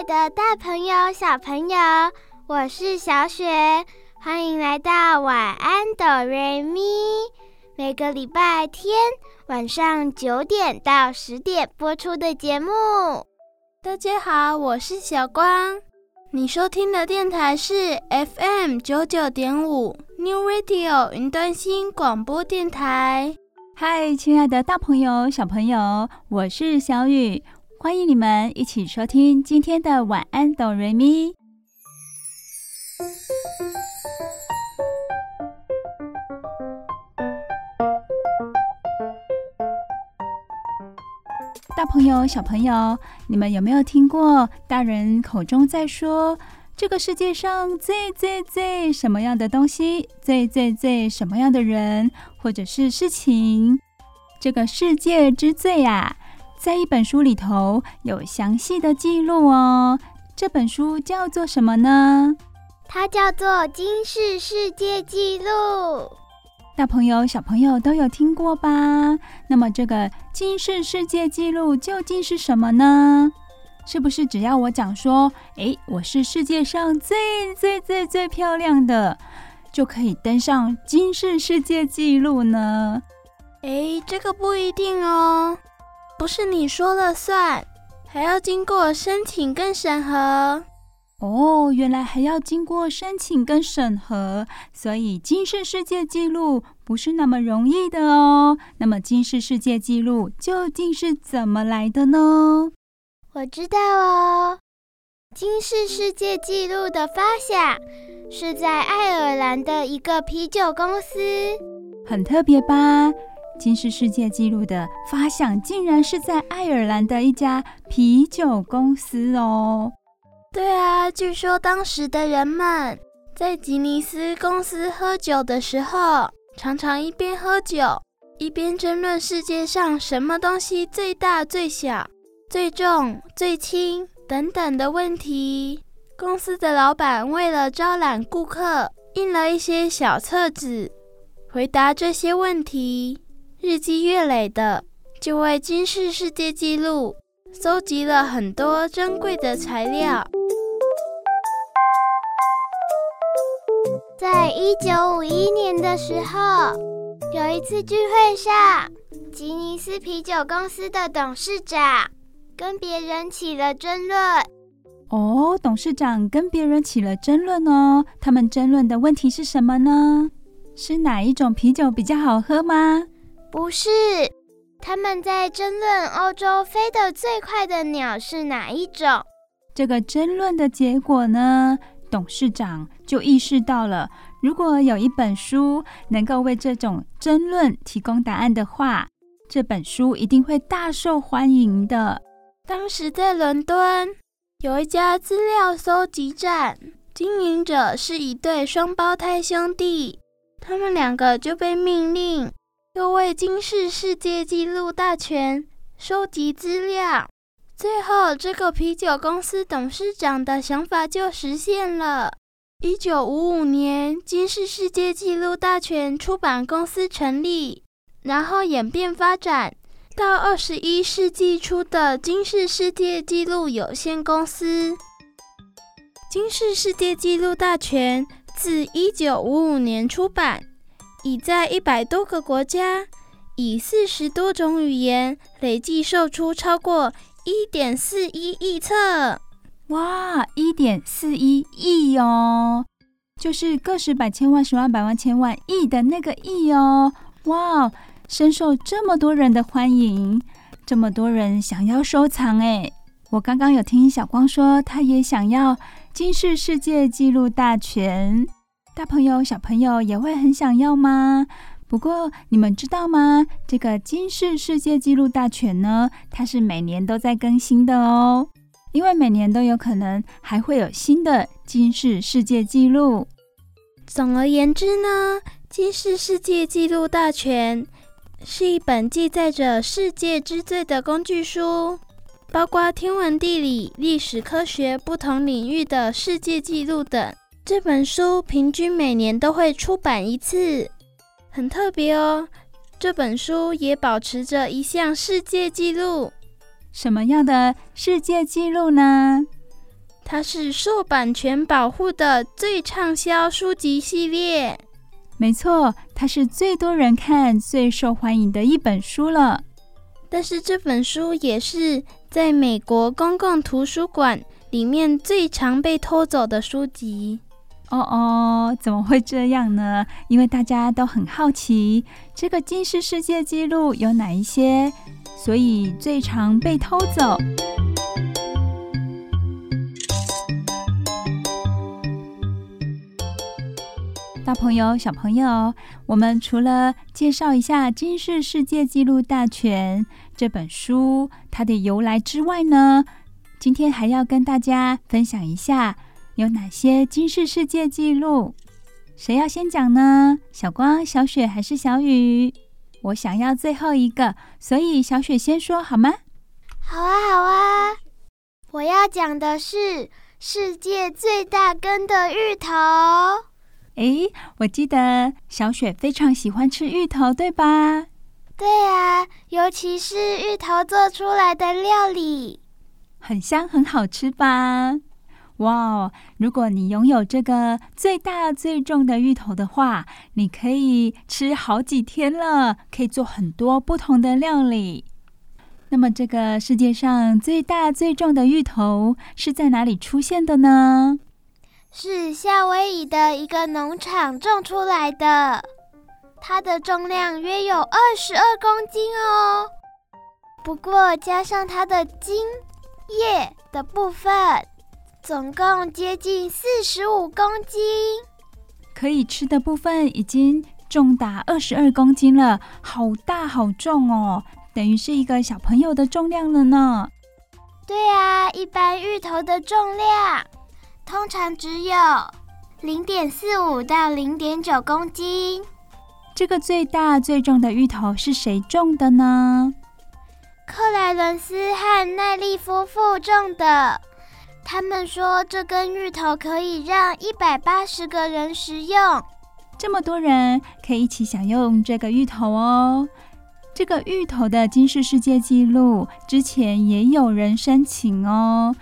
爱的大朋友、小朋友，我是小雪，欢迎来到晚安哆瑞咪。每个礼拜天晚上九点到十点播出的节目。大家好，我是小光，你收听的电台是 FM 九九点五 New Radio 云端新广播电台。嗨，亲爱的大朋友、小朋友，我是小雨。欢迎你们一起收听今天的晚安哆瑞咪。大朋友、小朋友，你们有没有听过大人口中在说，这个世界上最最最什么样的东西，最最最什么样的人，或者是事情？这个世界之最啊！在一本书里头有详细的记录哦。这本书叫做什么呢？它叫做《金氏世界纪录》。大朋友、小朋友都有听过吧？那么这个金氏世界纪录究竟是什么呢？是不是只要我讲说，诶，我是世界上最最最最漂亮的，就可以登上金氏世界纪录呢？诶，这个不一定哦。不是你说了算，还要经过申请跟审核。哦，原来还要经过申请跟审核，所以金氏世界纪录不是那么容易的哦。那么金氏世界纪录究竟是怎么来的呢？我知道哦，金氏世界纪录的发想是在爱尔兰的一个啤酒公司，很特别吧？金氏世界纪录的发想竟然是在爱尔兰的一家啤酒公司哦。对啊，据说当时的人们在吉尼斯公司喝酒的时候，常常一边喝酒一边争论世界上什么东西最大、最小、最重、最轻等等的问题。公司的老板为了招揽顾客，印了一些小册子，回答这些问题。日积月累的，就为军事世界纪录搜集了很多珍贵的材料。在一九五一年的时候，有一次聚会上，吉尼斯啤酒公司的董事长跟别人起了争论。哦，董事长跟别人起了争论哦。他们争论的问题是什么呢？是哪一种啤酒比较好喝吗？不是，他们在争论欧洲飞得最快的鸟是哪一种。这个争论的结果呢，董事长就意识到了，如果有一本书能够为这种争论提供答案的话，这本书一定会大受欢迎的。当时在伦敦有一家资料搜集站，经营者是一对双胞胎兄弟，他们两个就被命令。又为金氏世界纪录大全收集资料，最后这个啤酒公司董事长的想法就实现了。一九五五年，金氏世界纪录大全出版公司成立，然后演变发展到二十一世纪初的金氏世界纪录有限公司。金氏世界纪录大全自一九五五年出版。已在一百多个国家，以四十多种语言累计售出超过一点四一亿册。哇，一点四一亿哦，就是个十百千万十万百万千万亿的那个亿哦。哇，深受这么多人的欢迎，这么多人想要收藏哎。我刚刚有听小光说，他也想要金氏世界纪录大全。大朋友、小朋友也会很想要吗？不过你们知道吗？这个金氏世界纪录大全呢，它是每年都在更新的哦，因为每年都有可能还会有新的金氏世界纪录。总而言之呢，金氏世界纪录大全是一本记载着世界之最的工具书，包括天文、地理、历史、科学不同领域的世界纪录等。这本书平均每年都会出版一次。很特别哦，这本书也保持着一项世界纪录。什么样的世界纪录呢？它是受版权保护的最畅销书籍系列。没错，它是最多人看、最受欢迎的一本书了。但是这本书也是在美国公共图书馆里面最常被偷走的书籍。哦哦，怎么会这样呢？因为大家都很好奇，这个金氏世界纪录有哪一些，所以最常被偷走。大朋友、小朋友，我们除了介绍一下《金氏世界纪录大全》这本书它的由来之外呢，今天还要跟大家分享一下。有哪些金氏世界纪录？谁要先讲呢？小光、小雪还是小雨？我想要最后一个，所以小雪先说好吗？好啊，好啊！我要讲的是世界最大根的芋头。诶，我记得小雪非常喜欢吃芋头，对吧？对啊，尤其是芋头做出来的料理，很香，很好吃吧？哇哦！如果你拥有这个最大最重的芋头的话，你可以吃好几天了，可以做很多不同的料理。那么，这个世界上最大最重的芋头是在哪里出现的呢？是夏威夷的一个农场种出来的，它的重量约有二十二公斤哦。不过，加上它的茎叶的部分。总共接近四十五公斤，可以吃的部分已经重达二十二公斤了，好大好重哦，等于是一个小朋友的重量了呢。对啊，一般芋头的重量通常只有零点四五到零点九公斤。这个最大最重的芋头是谁种的呢？克莱伦斯和奈利夫妇种的。他们说，这根芋头可以让一百八十个人食用，这么多人可以一起享用这个芋头哦。这个芋头的金氏世界纪录之前也有人申请哦。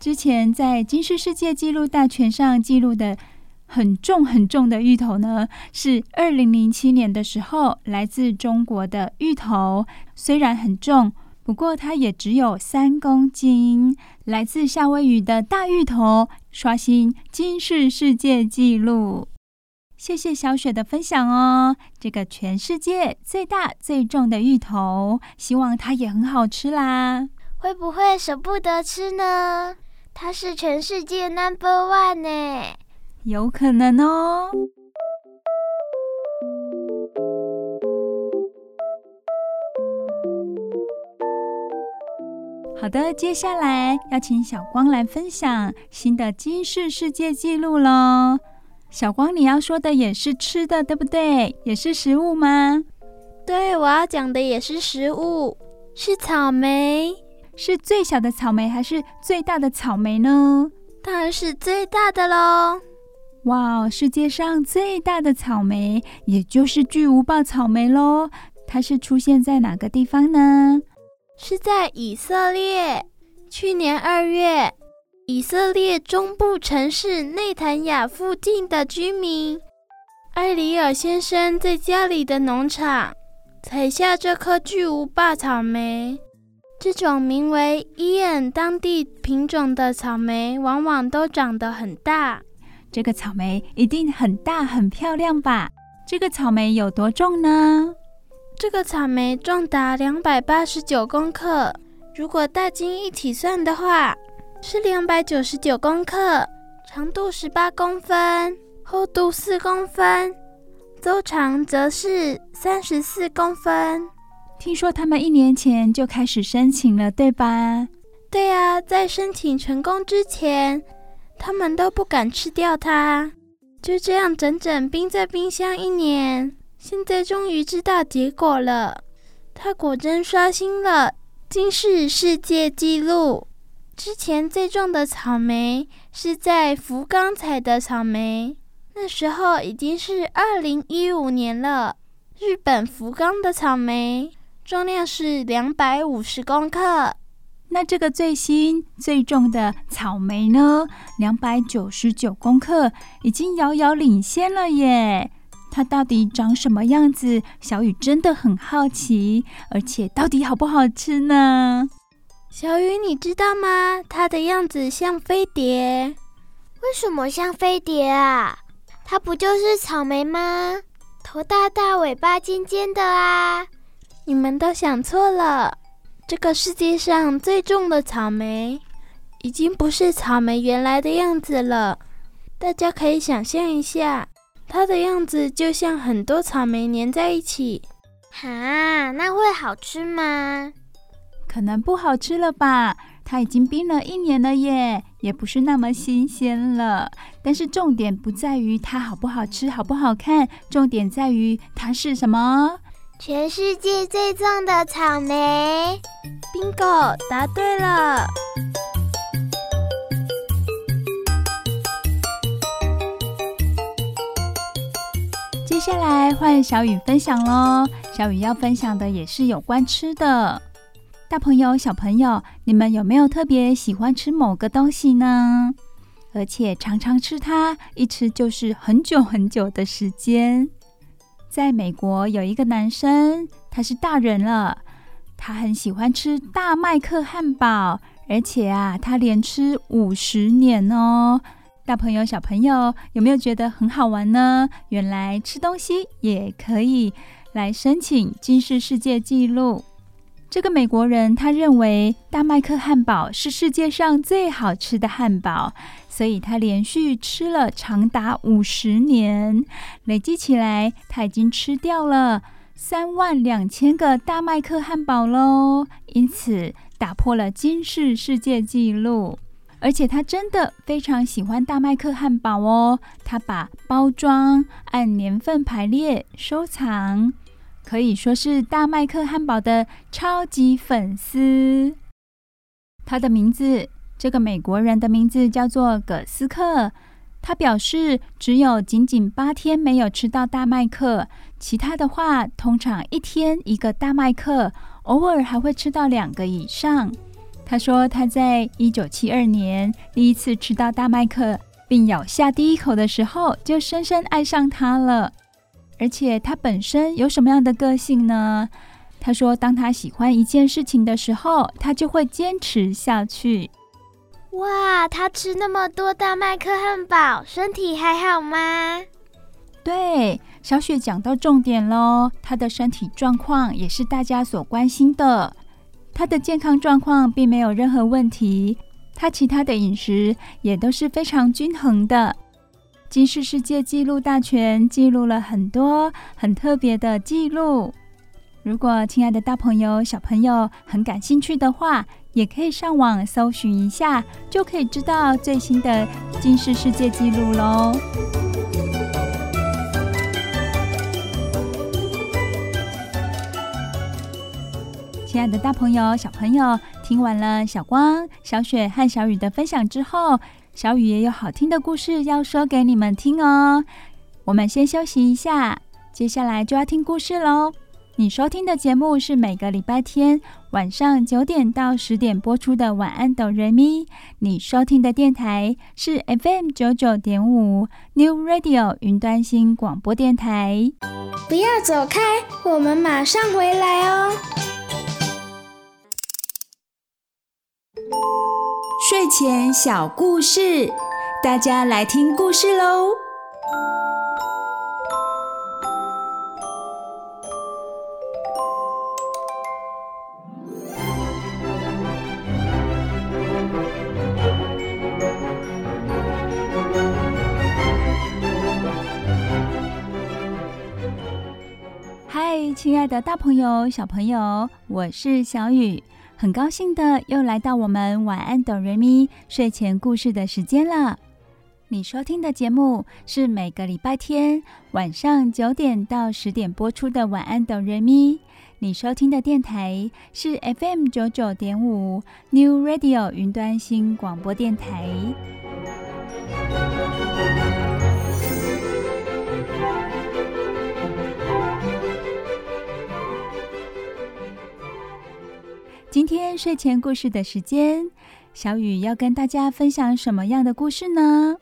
之前在金氏世界纪录大全上记录的很重很重的芋头呢，是二零零七年的时候来自中国的芋头，虽然很重。不过它也只有三公斤，来自夏威夷的大芋头刷新金氏世界纪录。谢谢小雪的分享哦，这个全世界最大最重的芋头，希望它也很好吃啦。会不会舍不得吃呢？它是全世界 number one 呢，有可能哦。好的，接下来要请小光来分享新的金氏世界纪录喽。小光，你要说的也是吃的，对不对？也是食物吗？对，我要讲的也是食物，是草莓。是最小的草莓还是最大的草莓呢？当然是最大的喽。哇，世界上最大的草莓，也就是巨无霸草莓喽。它是出现在哪个地方呢？是在以色列。去年二月，以色列中部城市内坦雅附近的居民埃里尔先生在家里的农场采下这颗巨无霸草莓。这种名为伊恩当地品种的草莓，往往都长得很大。这个草莓一定很大很漂亮吧？这个草莓有多重呢？这个草莓重达两百八十九公克，如果大斤一起算的话，是两百九十九公克。长度十八公分，厚度四公分，周长则是三十四公分。听说他们一年前就开始申请了，对吧？对啊，在申请成功之前，他们都不敢吃掉它，就这样整整冰在冰箱一年。现在终于知道结果了，它果真刷新了今世世界纪录。之前最重的草莓是在福冈采的草莓，那时候已经是二零一五年了。日本福冈的草莓。重量是两百五十公克，那这个最新最重的草莓呢？两百九十九公克，已经遥遥领先了耶！它到底长什么样子？小雨真的很好奇，而且到底好不好吃呢？小雨，你知道吗？它的样子像飞碟。为什么像飞碟啊？它不就是草莓吗？头大大，尾巴尖尖的啊！你们都想错了，这个世界上最重的草莓，已经不是草莓原来的样子了。大家可以想象一下，它的样子就像很多草莓粘在一起。哈，那会好吃吗？可能不好吃了吧？它已经冰了一年了耶，也不是那么新鲜了。但是重点不在于它好不好吃、好不好看，重点在于它是什么？全世界最重的草莓，Bingo，答对了。接下来换小雨分享喽。小雨要分享的也是有关吃的。大朋友、小朋友，你们有没有特别喜欢吃某个东西呢？而且常常吃它，一吃就是很久很久的时间。在美国有一个男生，他是大人了，他很喜欢吃大麦克汉堡，而且啊，他连吃五十年哦。大朋友、小朋友有没有觉得很好玩呢？原来吃东西也可以来申请金氏世界纪录。这个美国人他认为大麦克汉堡是世界上最好吃的汉堡，所以他连续吃了长达五十年，累计起来他已经吃掉了三万两千个大麦克汉堡喽，因此打破了金氏世界纪录。而且他真的非常喜欢大麦克汉堡哦，他把包装按年份排列收藏。可以说是大麦克汉堡的超级粉丝。他的名字，这个美国人的名字叫做葛斯克。他表示，只有仅仅八天没有吃到大麦克，其他的话，通常一天一个大麦克，偶尔还会吃到两个以上。他说，他在一九七二年第一次吃到大麦克，并咬下第一口的时候，就深深爱上它了。而且他本身有什么样的个性呢？他说，当他喜欢一件事情的时候，他就会坚持下去。哇，他吃那么多大麦克汉堡，身体还好吗？对，小雪讲到重点喽，他的身体状况也是大家所关心的。他的健康状况并没有任何问题，他其他的饮食也都是非常均衡的。金氏世界纪录大全记录了很多很特别的记录。如果亲爱的大朋友、小朋友很感兴趣的话，也可以上网搜寻一下，就可以知道最新的金氏世界纪录喽。亲爱的大朋友、小朋友，听完了小光、小雪和小雨的分享之后，小雨也有好听的故事要说给你们听哦。我们先休息一下，接下来就要听故事喽。你收听的节目是每个礼拜天晚上九点到十点播出的《晚安，哆瑞咪》。你收听的电台是 FM 九九点五 New Radio 云端新广播电台。不要走开，我们马上回来哦。睡前小故事，大家来听故事喽。嗨亲爱的大朋友、小朋友，我是小雨，很高兴的又来到我们晚安哆瑞咪睡前故事的时间了。你收听的节目是每个礼拜天晚上九点到十点播出的晚安哆瑞咪。你收听的电台是 FM 九九点五 New Radio 云端新广播电台。今天睡前故事的时间，小雨要跟大家分享什么样的故事呢？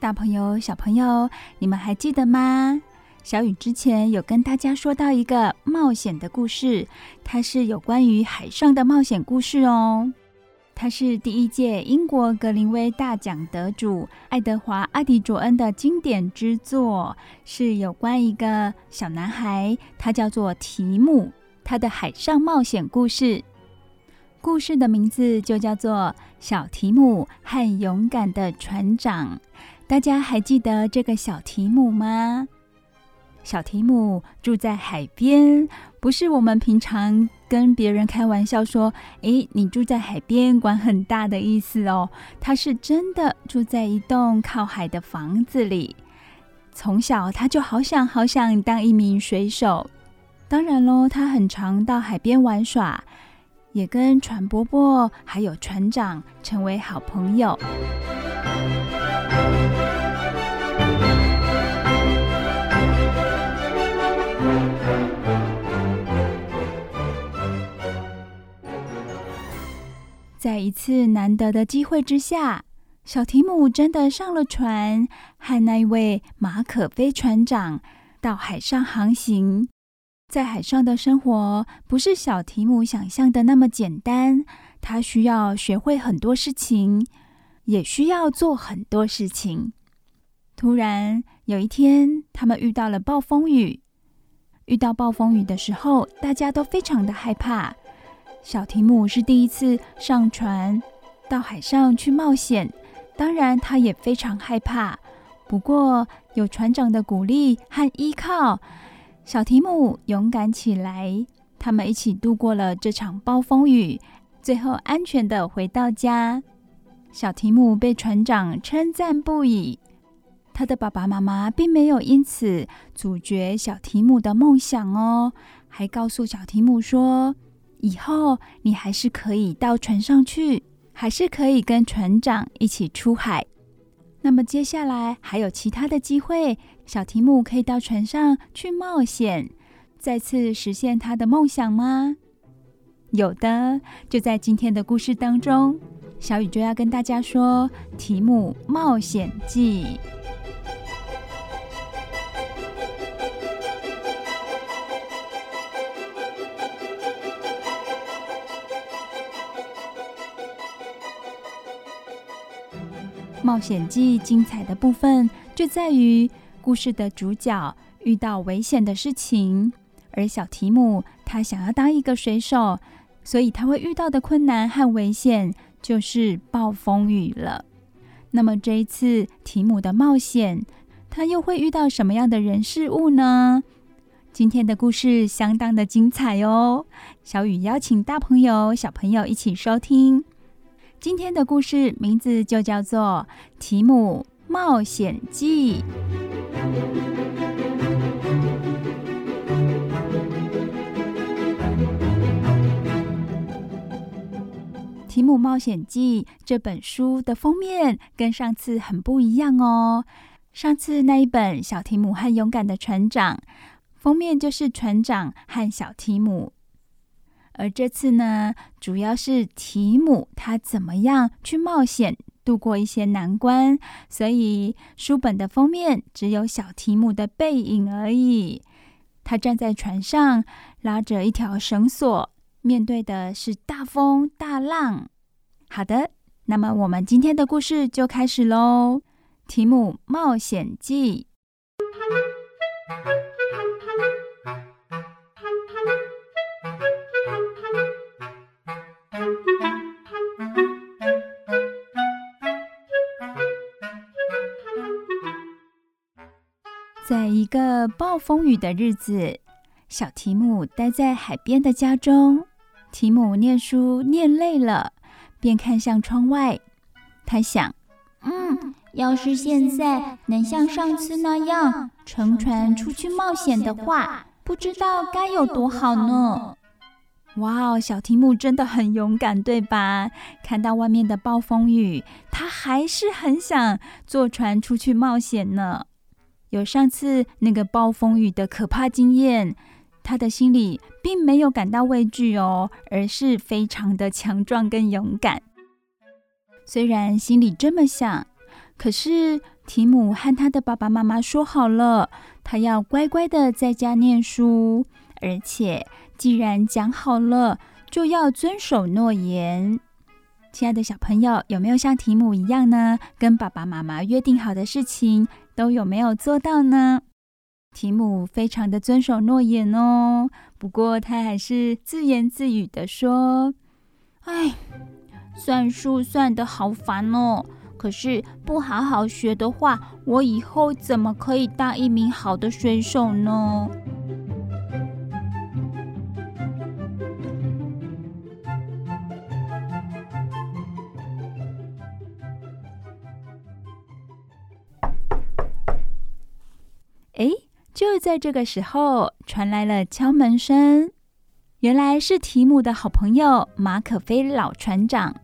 大朋友、小朋友，你们还记得吗？小雨之前有跟大家说到一个冒险的故事，它是有关于海上的冒险故事哦。它是第一届英国格林威大奖得主爱德华·阿迪卓恩的经典之作，是有关一个小男孩，他叫做提姆，他的海上冒险故事。故事的名字就叫做《小提姆和勇敢的船长》。大家还记得这个小提姆吗？小提姆住在海边，不是我们平常跟别人开玩笑说：“诶，你住在海边，管很大的意思哦。”他是真的住在一栋靠海的房子里。从小他就好想好想当一名水手。当然喽，他很常到海边玩耍。也跟船伯伯还有船长成为好朋友。在一次难得的机会之下，小提姆真的上了船，和那一位马可飞船长到海上航行。在海上的生活不是小提姆想象的那么简单，他需要学会很多事情，也需要做很多事情。突然有一天，他们遇到了暴风雨。遇到暴风雨的时候，大家都非常的害怕。小提姆是第一次上船到海上去冒险，当然他也非常害怕。不过有船长的鼓励和依靠。小提姆勇敢起来，他们一起度过了这场暴风雨，最后安全的回到家。小提姆被船长称赞不已，他的爸爸妈妈并没有因此阻绝小提姆的梦想哦，还告诉小提姆说：“以后你还是可以到船上去，还是可以跟船长一起出海。”那么接下来还有其他的机会，小提姆可以到船上去冒险，再次实现他的梦想吗？有的，就在今天的故事当中，小雨就要跟大家说《提姆冒险记》。冒险记精彩的部分就在于故事的主角遇到危险的事情，而小提姆他想要当一个水手，所以他会遇到的困难和危险就是暴风雨了。那么这一次提姆的冒险，他又会遇到什么样的人事物呢？今天的故事相当的精彩哦，小雨邀请大朋友小朋友一起收听。今天的故事名字就叫做《提姆冒险记》。《提姆冒险记》这本书的封面跟上次很不一样哦。上次那一本《小提姆和勇敢的船长》，封面就是船长和小提姆。而这次呢，主要是提姆他怎么样去冒险，度过一些难关，所以书本的封面只有小提姆的背影而已。他站在船上，拉着一条绳索，面对的是大风大浪。好的，那么我们今天的故事就开始喽，《提姆冒险记》。个暴风雨的日子，小提姆待在海边的家中。提姆念书念累了，便看向窗外。他想：“嗯，要是现在能像上次那样乘船出去冒险的话，不知道该有多好呢。”哇哦，小提姆真的很勇敢，对吧？看到外面的暴风雨，他还是很想坐船出去冒险呢。有上次那个暴风雨的可怕经验，他的心里并没有感到畏惧哦，而是非常的强壮跟勇敢。虽然心里这么想，可是提姆和他的爸爸妈妈说好了，他要乖乖的在家念书，而且既然讲好了，就要遵守诺言。亲爱的小朋友，有没有像提姆一样呢？跟爸爸妈妈约定好的事情，都有没有做到呢？提姆非常的遵守诺言哦，不过他还是自言自语的说：“哎，算数算得好烦哦！可是不好好学的话，我以后怎么可以当一名好的水手呢？”哎，就在这个时候，传来了敲门声。原来是提姆的好朋友马可菲老船长。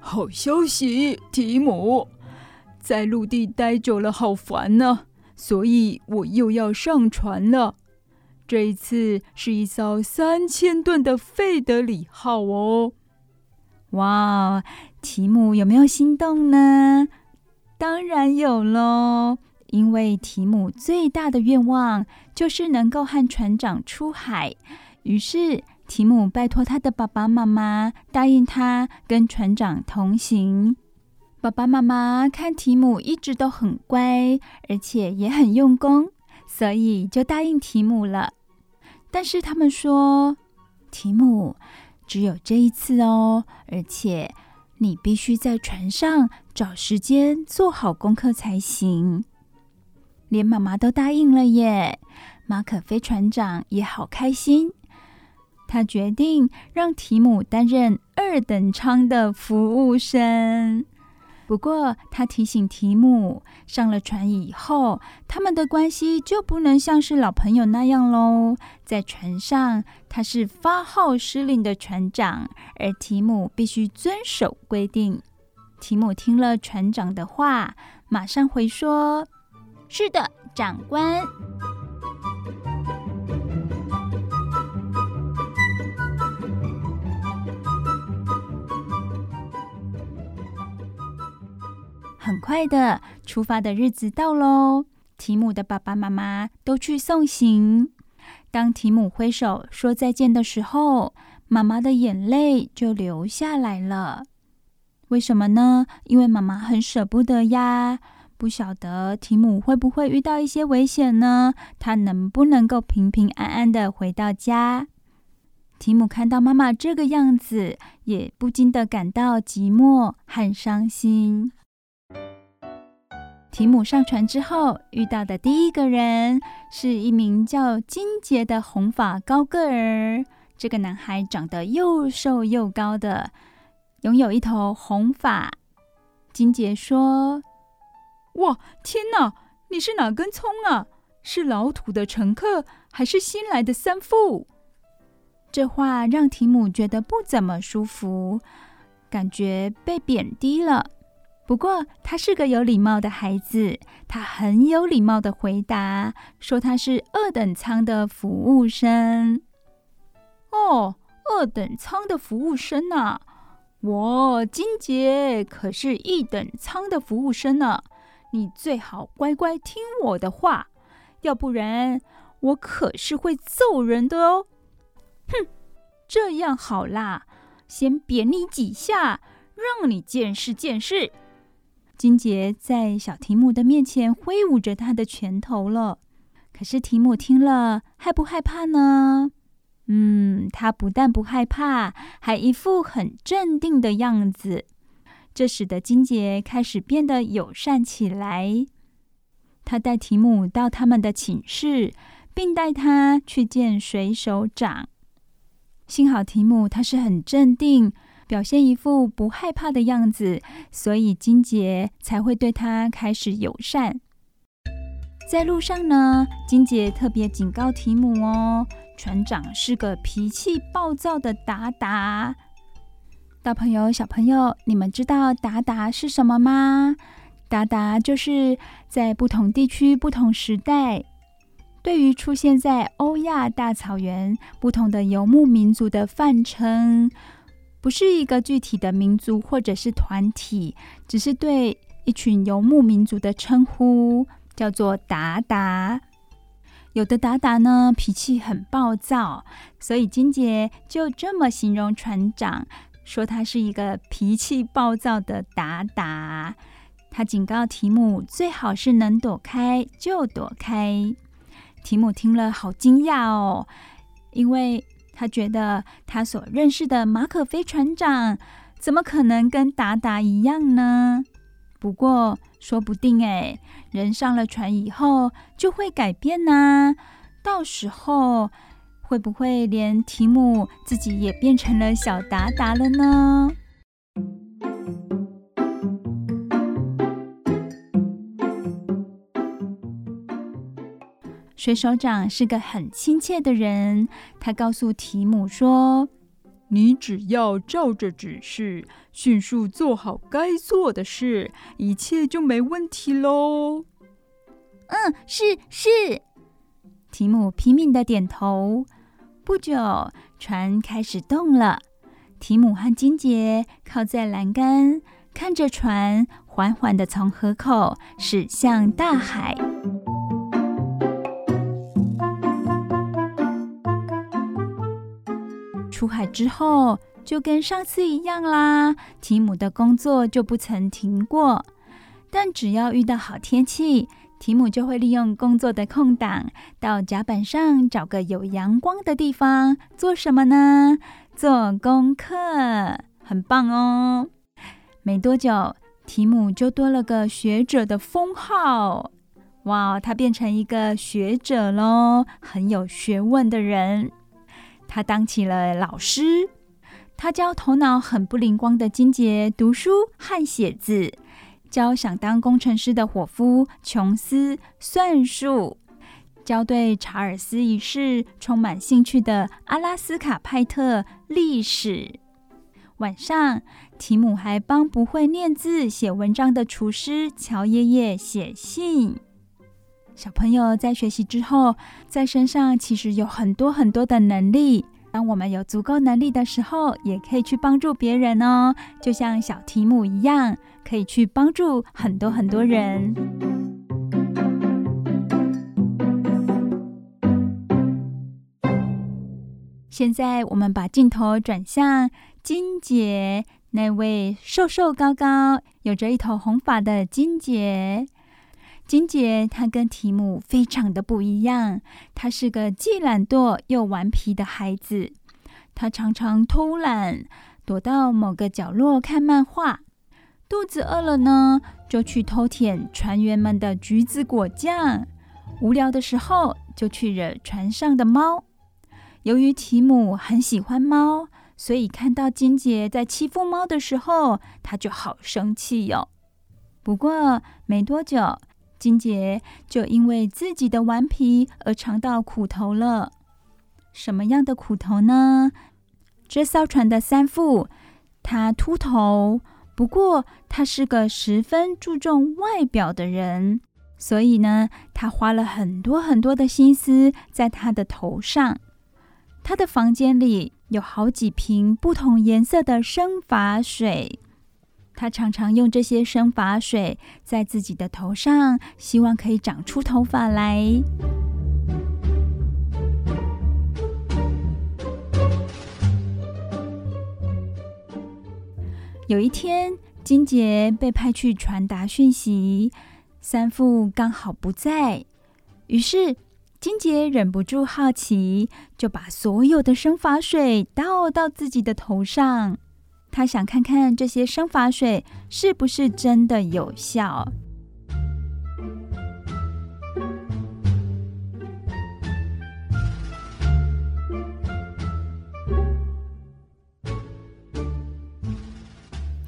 好消息，提姆，在陆地待久了好烦呢，所以我又要上船了。这一次是一艘三千吨的费德里号哦。哇，提姆有没有心动呢？当然有喽。因为提姆最大的愿望就是能够和船长出海，于是提姆拜托他的爸爸妈妈答应他跟船长同行。爸爸妈妈看提姆一直都很乖，而且也很用功，所以就答应提姆了。但是他们说，提姆只有这一次哦，而且你必须在船上找时间做好功课才行。连妈妈都答应了耶，马可飞船长也好开心。他决定让提姆担任二等舱的服务生。不过，他提醒提姆，上了船以后，他们的关系就不能像是老朋友那样喽。在船上，他是发号施令的船长，而提姆必须遵守规定。提姆听了船长的话，马上回说。是的，长官。很快的，出发的日子到喽。提姆的爸爸妈妈都去送行。当提姆挥手说再见的时候，妈妈的眼泪就流下来了。为什么呢？因为妈妈很舍不得呀。不晓得提姆会不会遇到一些危险呢？他能不能够平平安安的回到家？提姆看到妈妈这个样子，也不禁的感到寂寞和伤心。提姆上船之后，遇到的第一个人是一名叫金杰的红发高个儿。这个男孩长得又瘦又高的，拥有一头红发。金杰说。哇，天哪！你是哪根葱啊？是老土的乘客，还是新来的三副？这话让提姆觉得不怎么舒服，感觉被贬低了。不过他是个有礼貌的孩子，他很有礼貌的回答说：“他是二等舱的服务生。”哦，二等舱的服务生啊！我金杰可是一等舱的服务生呢。你最好乖乖听我的话，要不然我可是会揍人的哦！哼，这样好啦，先扁你几下，让你见识见识。金杰在小提姆的面前挥舞着他的拳头了。可是提姆听了，害不害怕呢？嗯，他不但不害怕，还一副很镇定的样子。这使得金杰开始变得友善起来。他带提姆到他们的寝室，并带他去见水手长。幸好提姆他是很镇定，表现一副不害怕的样子，所以金杰才会对他开始友善。在路上呢，金杰特别警告提姆哦，船长是个脾气暴躁的达达。大朋友、小朋友，你们知道达达是什么吗？达达就是在不同地区、不同时代，对于出现在欧亚大草原不同的游牧民族的泛称，不是一个具体的民族或者是团体，只是对一群游牧民族的称呼，叫做达达。有的达达呢，脾气很暴躁，所以金杰就这么形容船长。说他是一个脾气暴躁的达达，他警告提姆最好是能躲开就躲开。提姆听了好惊讶哦，因为他觉得他所认识的马可飞船长怎么可能跟达达一样呢？不过说不定哎，人上了船以后就会改变呢，到时候。会不会连提姆自己也变成了小达达了呢？水手长是个很亲切的人，他告诉提姆说：“你只要照着指示，迅速做好该做的事，一切就没问题喽。”嗯，是是。提姆拼命的点头。不久，船开始动了。提姆和金杰靠在栏杆，看着船缓缓地从河口驶向大海。出海之后，就跟上次一样啦。提姆的工作就不曾停过，但只要遇到好天气，提姆就会利用工作的空档，到甲板上找个有阳光的地方，做什么呢？做功课，很棒哦。没多久，提姆就多了个学者的封号。哇，他变成一个学者喽，很有学问的人。他当起了老师，他教头脑很不灵光的金杰读书和写字。教想当工程师的伙夫琼斯算术，教对查尔斯一世充满兴趣的阿拉斯卡派特历史。晚上，提姆还帮不会念字、写文章的厨师乔爷爷写信。小朋友在学习之后，在身上其实有很多很多的能力。当我们有足够能力的时候，也可以去帮助别人哦，就像小提姆一样，可以去帮助很多很多人。现在，我们把镜头转向金姐，那位瘦瘦高高、有着一头红发的金姐。金姐她跟提姆非常的不一样，她是个既懒惰又顽皮的孩子。她常常偷懒，躲到某个角落看漫画。肚子饿了呢，就去偷舔船员们的橘子果酱。无聊的时候，就去惹船上的猫。由于提姆很喜欢猫，所以看到金杰在欺负猫的时候，他就好生气哟。不过没多久，金杰就因为自己的顽皮而尝到苦头了。什么样的苦头呢？这艘船的三副，他秃头，不过他是个十分注重外表的人，所以呢，他花了很多很多的心思在他的头上。他的房间里有好几瓶不同颜色的生发水。他常常用这些生发水在自己的头上，希望可以长出头发来。有一天，金杰被派去传达讯息，三副刚好不在，于是金杰忍不住好奇，就把所有的生发水倒到自己的头上。他想看看这些生发水是不是真的有效。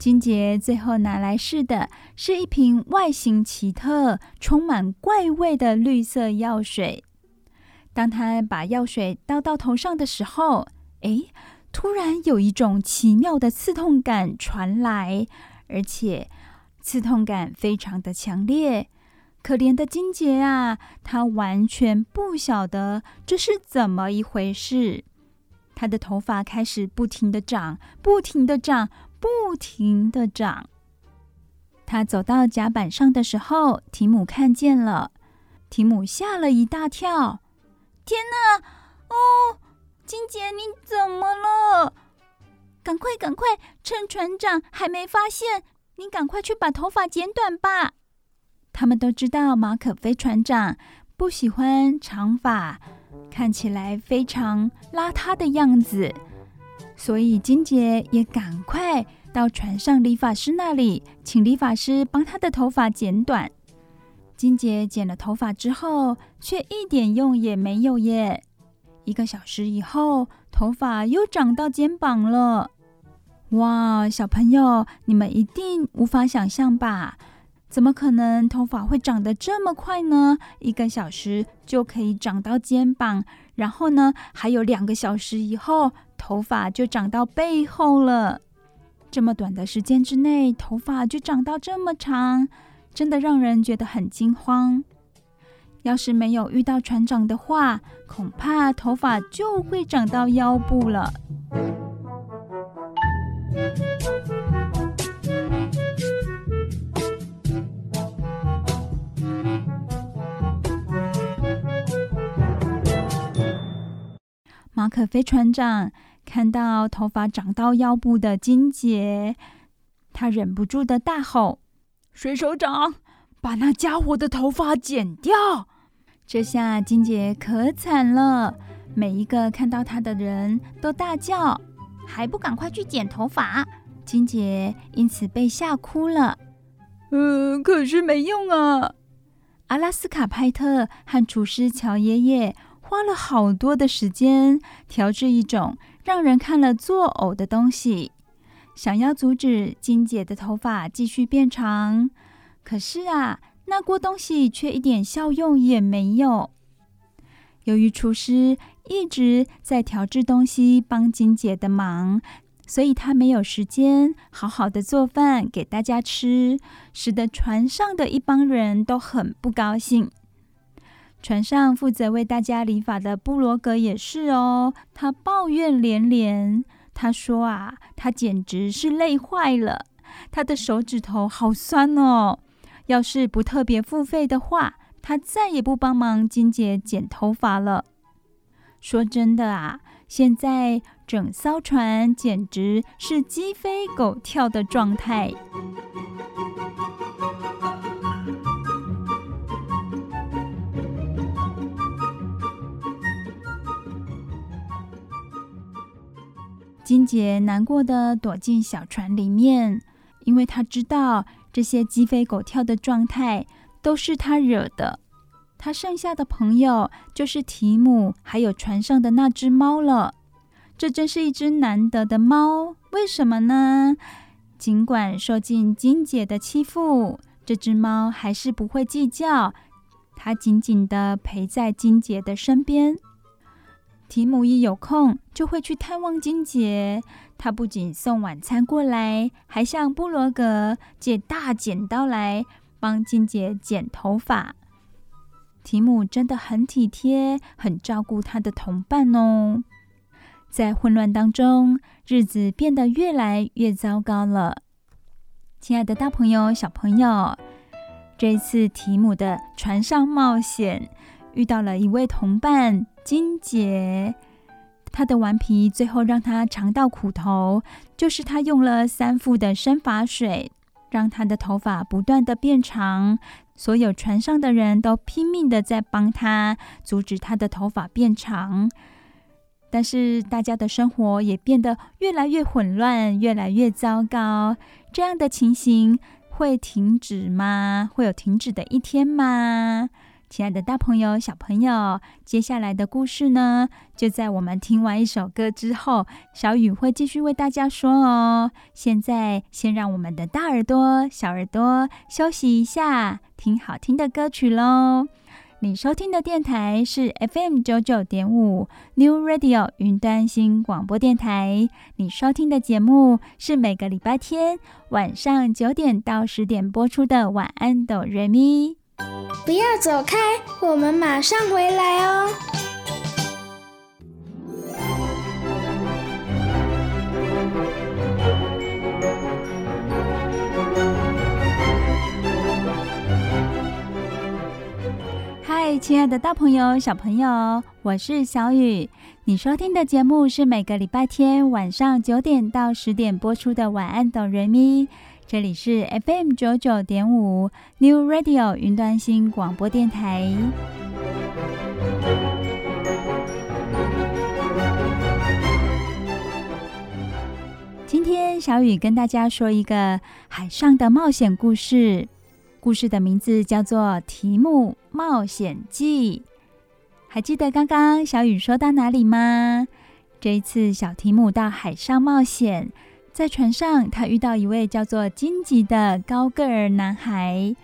金杰最后拿来试的是一瓶外形奇特、充满怪味的绿色药水。当他把药水倒到头上的时候，哎，突然有一种奇妙的刺痛感传来，而且刺痛感非常的强烈。可怜的金杰啊，他完全不晓得这是怎么一回事。他的头发开始不停地长，不停地长，不停的长。他走到甲板上的时候，提姆看见了，提姆吓了一大跳。天哪！哦，金姐，你怎么了？赶快，赶快，趁船长还没发现，你赶快去把头发剪短吧。他们都知道马可飞船长不喜欢长发。看起来非常邋遢的样子，所以金杰也赶快到船上理发师那里，请理发师帮他的头发剪短。金杰剪了头发之后，却一点用也没有耶！一个小时以后，头发又长到肩膀了。哇，小朋友，你们一定无法想象吧？怎么可能头发会长得这么快呢？一个小时就可以长到肩膀，然后呢，还有两个小时以后，头发就长到背后了。这么短的时间之内，头发就长到这么长，真的让人觉得很惊慌。要是没有遇到船长的话，恐怕头发就会长到腰部了。马可飞船长看到头发长到腰部的金杰，他忍不住的大吼：“水手长，把那家伙的头发剪掉！”这下金杰可惨了，每一个看到他的人都大叫：“还不赶快去剪头发！”金杰因此被吓哭了。嗯、呃，可是没用啊！阿拉斯卡派特和厨师乔爷爷。花了好多的时间调制一种让人看了作呕的东西，想要阻止金姐的头发继续变长。可是啊，那锅东西却一点效用也没有。由于厨师一直在调制东西帮金姐的忙，所以他没有时间好好的做饭给大家吃，使得船上的一帮人都很不高兴。船上负责为大家理发的布罗格也是哦，他抱怨连连。他说啊，他简直是累坏了，他的手指头好酸哦。要是不特别付费的话，他再也不帮忙金姐剪头发了。说真的啊，现在整艘船简直是鸡飞狗跳的状态。金杰难过的躲进小船里面，因为他知道这些鸡飞狗跳的状态都是他惹的。他剩下的朋友就是提姆，还有船上的那只猫了。这真是一只难得的猫，为什么呢？尽管受尽金姐的欺负，这只猫还是不会计较，它紧紧地陪在金姐的身边。提姆一有空就会去探望金杰，他不仅送晚餐过来，还向布罗格借大剪刀来帮金杰剪头发。提姆真的很体贴，很照顾他的同伴哦。在混乱当中，日子变得越来越糟糕了。亲爱的大朋友、小朋友，这次提姆的船上冒险遇到了一位同伴。金杰，他的顽皮最后让他尝到苦头，就是他用了三副的生发水，让他的头发不断的变长。所有船上的人都拼命的在帮他阻止他的头发变长，但是大家的生活也变得越来越混乱，越来越糟糕。这样的情形会停止吗？会有停止的一天吗？亲爱的大朋友、小朋友，接下来的故事呢，就在我们听完一首歌之后，小雨会继续为大家说哦。现在先让我们的大耳朵、小耳朵休息一下，听好听的歌曲喽。你收听的电台是 FM 九九点五 New Radio 云端新广播电台。你收听的节目是每个礼拜天晚上九点到十点播出的《晚安，哆瑞咪》。不要走开，我们马上回来哦。嗨，亲爱的大朋友、小朋友，我是小雨。你收听的节目是每个礼拜天晚上九点到十点播出的《晚安，哆瑞咪》。这里是 FM 九九点五 New Radio 云端新广播电台。今天小雨跟大家说一个海上的冒险故事，故事的名字叫做《提姆冒险记》。还记得刚刚小雨说到哪里吗？这一次小提姆到海上冒险。在船上，他遇到一位叫做金吉的高个儿男孩。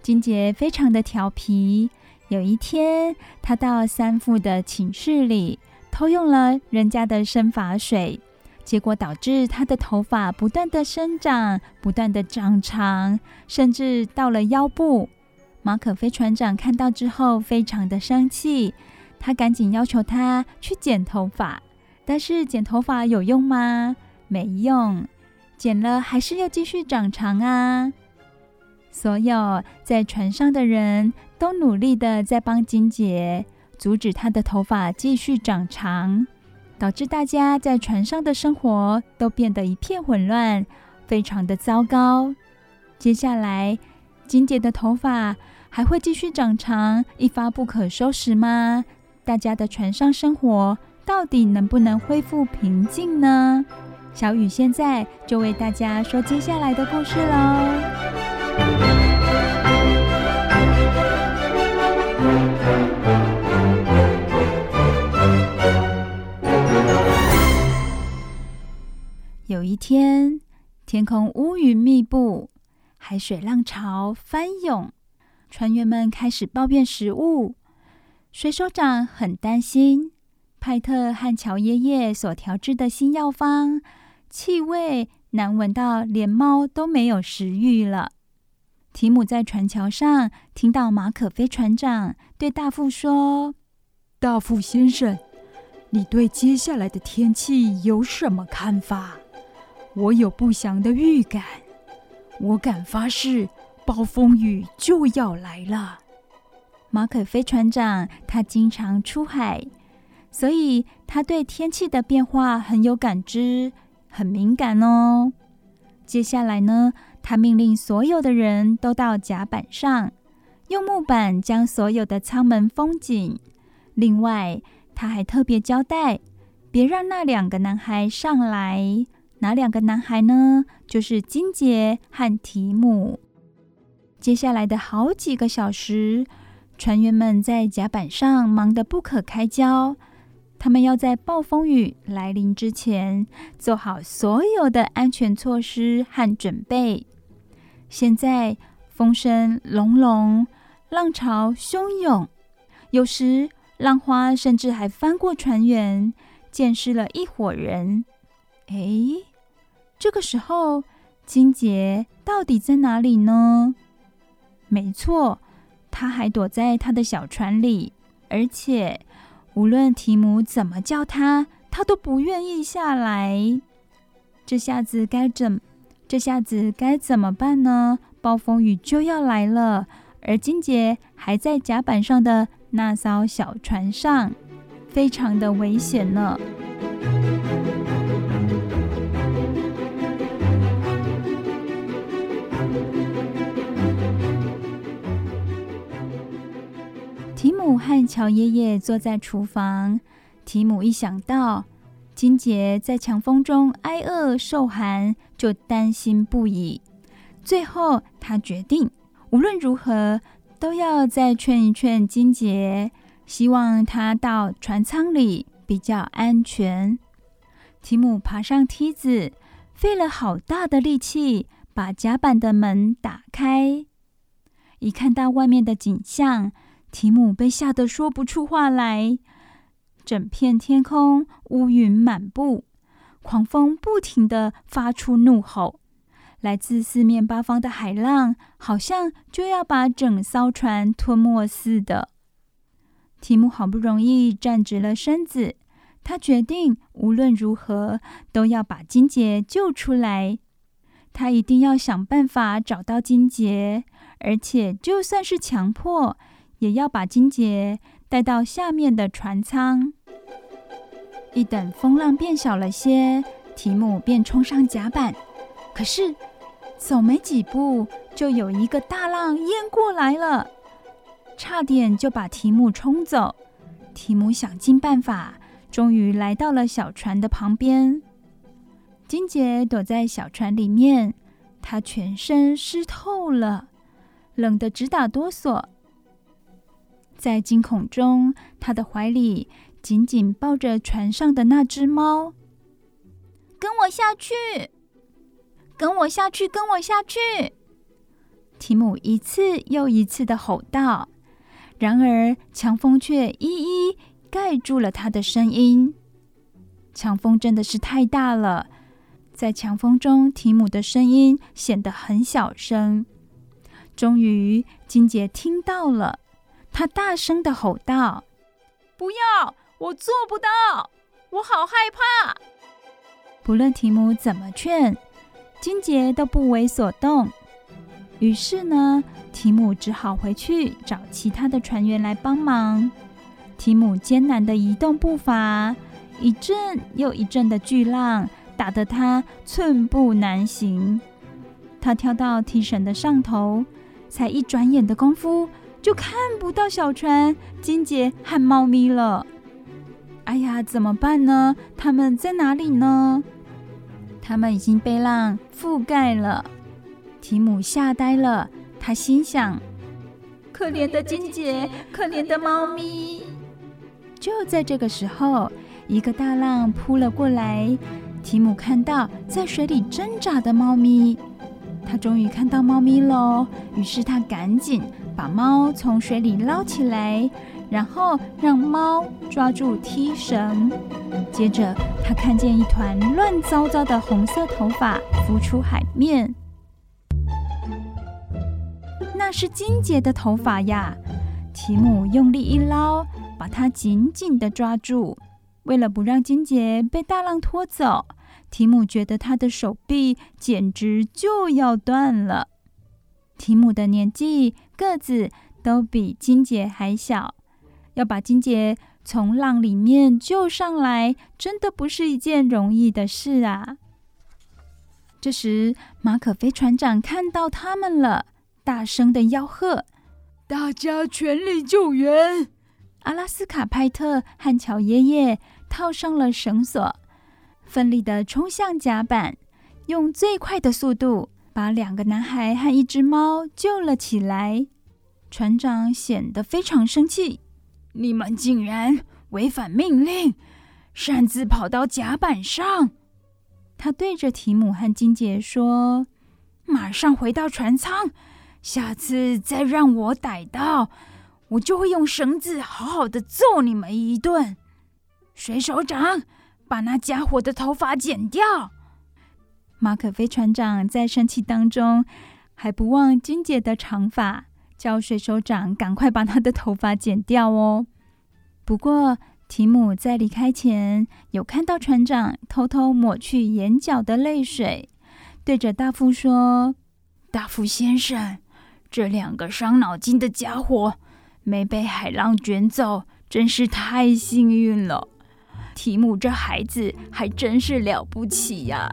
金杰非常的调皮。有一天，他到三富的寝室里偷用了人家的生发水，结果导致他的头发不断的生长，不断的长长，甚至到了腰部。马可飞船长看到之后，非常的生气，他赶紧要求他去剪头发。但是剪头发有用吗？没用，剪了还是要继续长长啊！所有在船上的人都努力的在帮金姐阻止她的头发继续长长，导致大家在船上的生活都变得一片混乱，非常的糟糕。接下来，金姐的头发还会继续长长，一发不可收拾吗？大家的船上生活到底能不能恢复平静呢？小雨现在就为大家说接下来的故事喽。有一天，天空乌云密布，海水浪潮翻涌，船员们开始抱怨食物。水手长很担心，派特和乔爷爷所调制的新药方。气味难闻到连猫都没有食欲了。提姆在船桥上听到马可飞船长对大副说：“大副先生，你对接下来的天气有什么看法？我有不祥的预感，我敢发誓，暴风雨就要来了。”马可飞船长他经常出海，所以他对天气的变化很有感知。很敏感哦。接下来呢，他命令所有的人都到甲板上，用木板将所有的舱门封紧。另外，他还特别交代，别让那两个男孩上来。哪两个男孩呢？就是金杰和提姆。接下来的好几个小时，船员们在甲板上忙得不可开交。他们要在暴风雨来临之前做好所有的安全措施和准备。现在风声隆隆，浪潮汹涌，有时浪花甚至还翻过船员，溅湿了一伙人。哎，这个时候金杰到底在哪里呢？没错，他还躲在他的小船里，而且。无论提姆怎么叫他，他都不愿意下来。这下子该怎？这下子该怎么办呢？暴风雨就要来了，而金杰还在甲板上的那艘小船上，非常的危险呢。姆和乔爷爷坐在厨房。提姆一想到金杰在强风中挨饿受寒，就担心不已。最后，他决定无论如何都要再劝一劝金杰，希望他到船舱里比较安全。提姆爬上梯子，费了好大的力气，把甲板的门打开。一看到外面的景象，提姆被吓得说不出话来。整片天空乌云满布，狂风不停地发出怒吼，来自四面八方的海浪好像就要把整艘船吞没似的。提姆好不容易站直了身子。他决定无论如何都要把金杰救出来。他一定要想办法找到金杰，而且就算是强迫，也要把金杰带到下面的船舱。一等风浪变小了些，提姆便冲上甲板。可是走没几步，就有一个大浪淹过来了，差点就把提姆冲走。提姆想尽办法。终于来到了小船的旁边，金杰躲在小船里面，他全身湿透了，冷得直打哆嗦。在惊恐中，他的怀里紧紧抱着船上的那只猫。跟我下去，跟我下去，跟我下去！提姆一次又一次的吼道，然而强风却一一。盖住了他的声音。强风真的是太大了，在强风中，提姆的声音显得很小声。终于，金姐听到了，他大声的吼道：“不要！我做不到！我好害怕！”不论提姆怎么劝，金杰都不为所动。于是呢，提姆只好回去找其他的船员来帮忙。提姆艰难的移动步伐，一阵又一阵的巨浪打得他寸步难行。他跳到梯绳的上头，才一转眼的功夫，就看不到小船、金姐和猫咪了。哎呀，怎么办呢？他们在哪里呢？他们已经被浪覆盖了。提姆吓呆了，他心想：可怜的金姐，可怜的猫咪。就在这个时候，一个大浪扑了过来。提姆看到在水里挣扎的猫咪，他终于看到猫咪喽。于是他赶紧把猫从水里捞起来，然后让猫抓住梯绳。接着，他看见一团乱糟糟的红色头发浮出海面，那是金姐的头发呀！提姆用力一捞。把它紧紧地抓住，为了不让金姐被大浪拖走，提姆觉得他的手臂简直就要断了。提姆的年纪、个子都比金姐还小，要把金姐从浪里面救上来，真的不是一件容易的事啊！这时，马可飞船长看到他们了，大声的吆喝：“大家全力救援！”阿拉斯卡派特和乔爷爷套上了绳索，奋力的冲向甲板，用最快的速度把两个男孩和一只猫救了起来。船长显得非常生气：“你们竟然违反命令，擅自跑到甲板上！”他对着提姆和金杰说：“马上回到船舱，下次再让我逮到。”我就会用绳子好好的揍你们一顿。水手长，把那家伙的头发剪掉。马可飞船长在生气当中，还不忘金姐的长发，叫水手长赶快把他的头发剪掉哦。不过，提姆在离开前，有看到船长偷偷抹去眼角的泪水，对着大副说：“大副先生，这两个伤脑筋的家伙。”没被海浪卷走，真是太幸运了。提姆这孩子还真是了不起呀！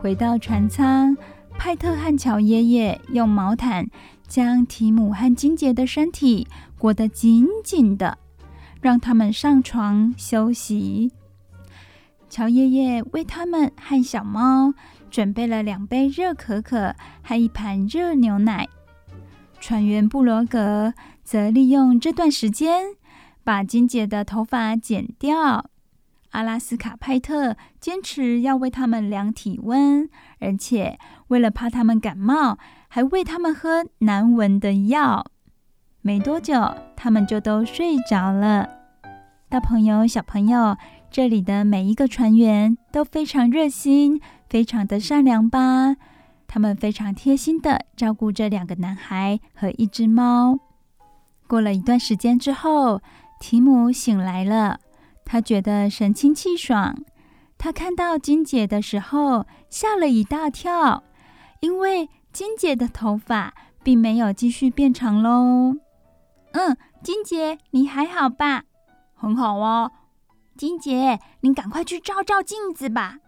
回到船舱，派特和乔爷爷用毛毯将提姆和金杰的身体裹得紧紧的，让他们上床休息。乔爷爷为他们和小猫准备了两杯热可可和一盘热牛奶。船员布罗格则利用这段时间把金姐的头发剪掉。阿拉斯卡派特坚持要为他们量体温，而且为了怕他们感冒，还喂他们喝难闻的药。没多久，他们就都睡着了。大朋友、小朋友，这里的每一个船员都非常热心，非常的善良吧？他们非常贴心的照顾这两个男孩和一只猫。过了一段时间之后，提姆醒来了。他觉得神清气爽。他看到金姐的时候吓了一大跳，因为金姐的头发并没有继续变长喽。嗯，金姐，你还好吧？很好啊。金姐，你赶快去照照镜子吧。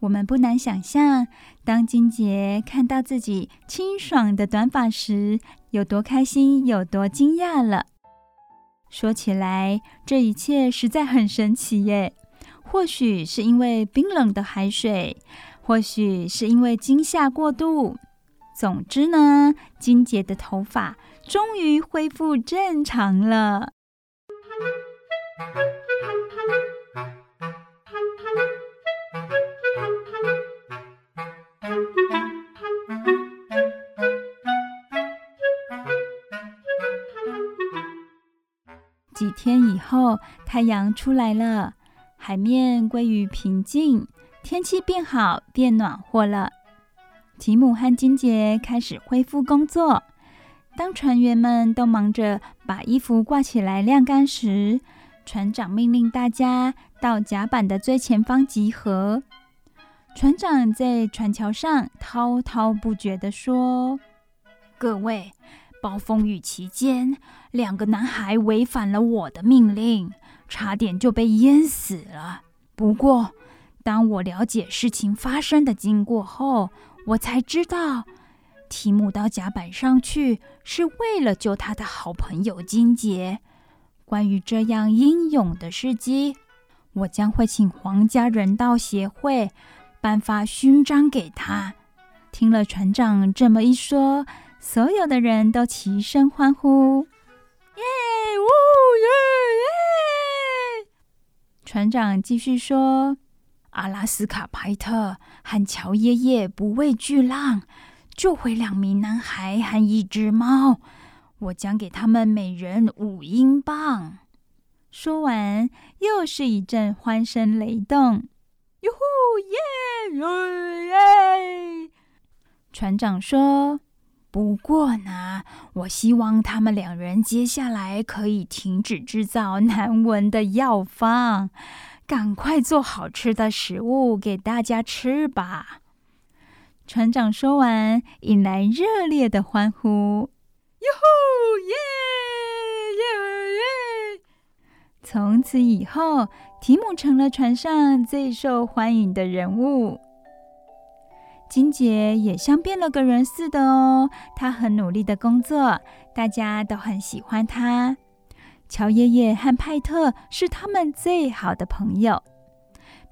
我们不难想象，当金姐看到自己清爽的短发时，有多开心，有多惊讶了。说起来，这一切实在很神奇耶。或许是因为冰冷的海水，或许是因为惊吓过度。总之呢，金姐的头发终于恢复正常了。天以后，太阳出来了，海面归于平静，天气变好，变暖和了。提姆和金杰开始恢复工作。当船员们都忙着把衣服挂起来晾干时，船长命令大家到甲板的最前方集合。船长在船桥上滔滔不绝地说：“各位。”暴风雨期间，两个男孩违反了我的命令，差点就被淹死了。不过，当我了解事情发生的经过后，我才知道，提姆到甲板上去是为了救他的好朋友金杰。关于这样英勇的事迹，我将会请皇家人道协会颁发勋章给他。听了船长这么一说。所有的人都齐声欢呼，耶！呜耶耶！船长继续说：“阿拉斯卡派特和乔爷爷不畏巨浪，救回两名男孩和一只猫。我将给他们每人五英镑。”说完，又是一阵欢声雷动，哟呼耶耶耶！船长说。不过呢，我希望他们两人接下来可以停止制造难闻的药方，赶快做好吃的食物给大家吃吧。船长说完，引来热烈的欢呼：“哟吼耶耶耶！”从此以后，提姆成了船上最受欢迎的人物。金姐也像变了个人似的哦，她很努力的工作，大家都很喜欢她。乔爷爷和派特是他们最好的朋友。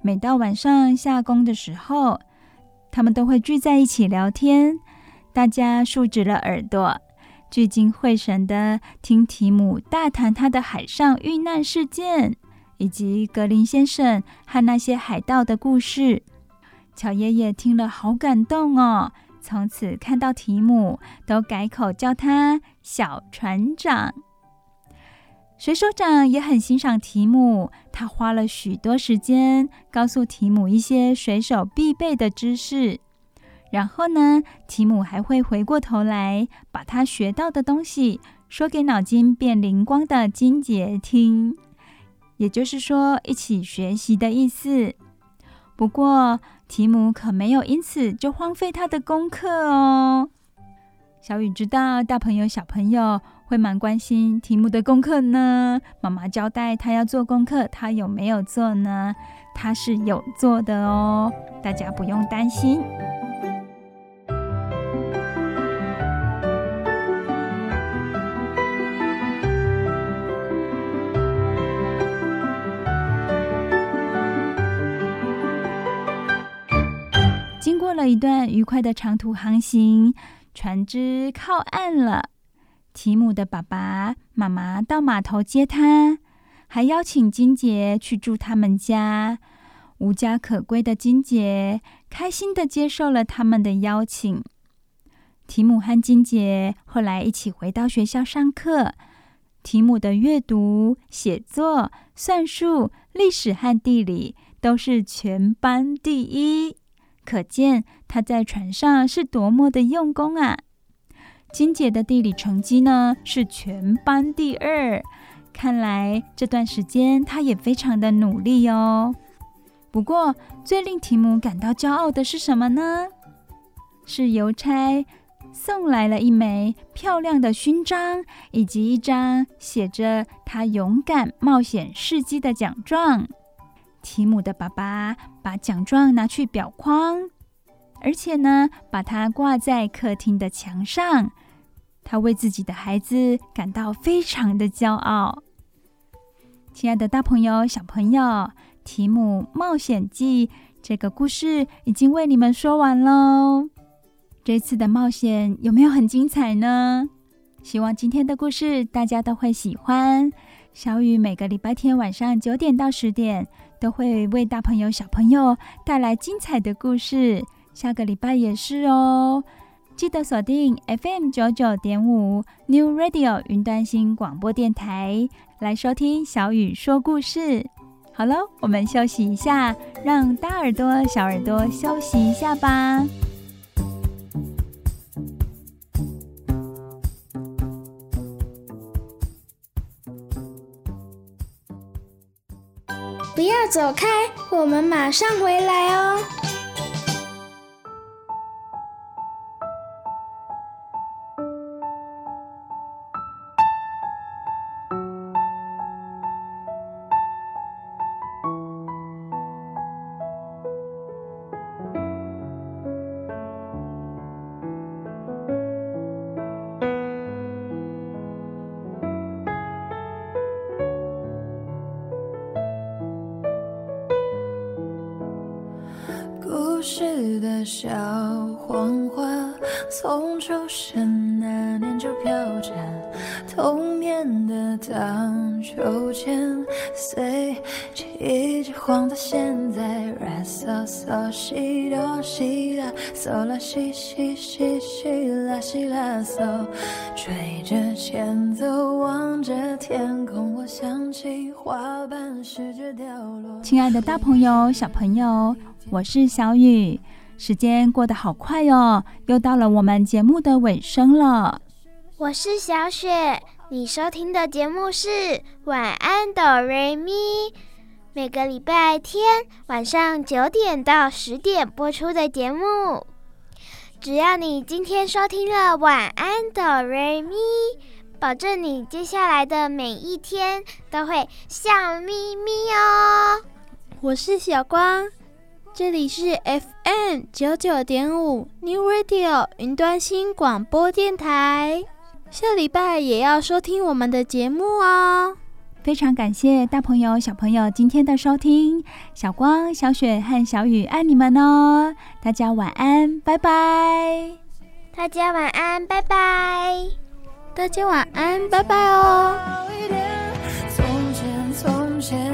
每到晚上下工的时候，他们都会聚在一起聊天。大家竖直了耳朵，聚精会神的听提姆大谈他的海上遇难事件，以及格林先生和那些海盗的故事。乔爷爷听了好感动哦，从此看到提姆都改口叫他小船长。水手长也很欣赏提姆，他花了许多时间告诉提姆一些水手必备的知识。然后呢，提姆还会回过头来把他学到的东西说给脑筋变灵光的金杰听，也就是说，一起学习的意思。不过，提姆可没有因此就荒废他的功课哦。小雨知道大朋友小朋友会蛮关心提姆的功课呢。妈妈交代他要做功课，他有没有做呢？他是有做的哦，大家不用担心。了一段愉快的长途航行，船只靠岸了。提姆的爸爸妈妈到码头接他，还邀请金杰去住他们家。无家可归的金杰开心地接受了他们的邀请。提姆和金杰后来一起回到学校上课。提姆的阅读、写作、算术、历史和地理都是全班第一，可见他在船上是多么的用功啊！金姐的地理成绩呢，是全班第二，看来这段时间她也非常的努力哦。不过，最令提姆感到骄傲的是什么呢？是邮差送来了一枚漂亮的勋章，以及一张写着他勇敢冒险事迹的奖状。提姆的爸爸把奖状拿去裱框，而且呢，把它挂在客厅的墙上。他为自己的孩子感到非常的骄傲。亲爱的大朋友、小朋友，《提姆冒险记》这个故事已经为你们说完喽。这次的冒险有没有很精彩呢？希望今天的故事大家都会喜欢。小雨每个礼拜天晚上九点到十点都会为大朋友小朋友带来精彩的故事，下个礼拜也是哦。记得锁定 FM 九九点五 New Radio 云端新广播电台来收听小雨说故事。好了，我们休息一下，让大耳朵、小耳朵休息一下吧。不要走开，我们马上回来哦。时的小黄花，从出生那年就飘着童年的荡秋千，随季节晃到现在。Re so so 西哆西啦嗦啦西西西西啦西啦嗦，吹着前奏，望着天空，我想起花瓣试着掉落。亲爱的大朋友、小朋友。我是小雨，时间过得好快哦，又到了我们节目的尾声了。我是小雪，你收听的节目是《晚安哆瑞咪》，每个礼拜天晚上九点到十点播出的节目。只要你今天收听了《晚安哆瑞咪》，保证你接下来的每一天都会笑眯眯哦。我是小光。这里是 FM 九九点五 New Radio 云端新广播电台，下礼拜也要收听我们的节目哦，非常感谢大朋友小朋友今天的收听，小光、小雪和小雨爱你们哦，大家晚安，拜拜。大家晚安，拜拜。大家晚安，拜拜哦。从前从前。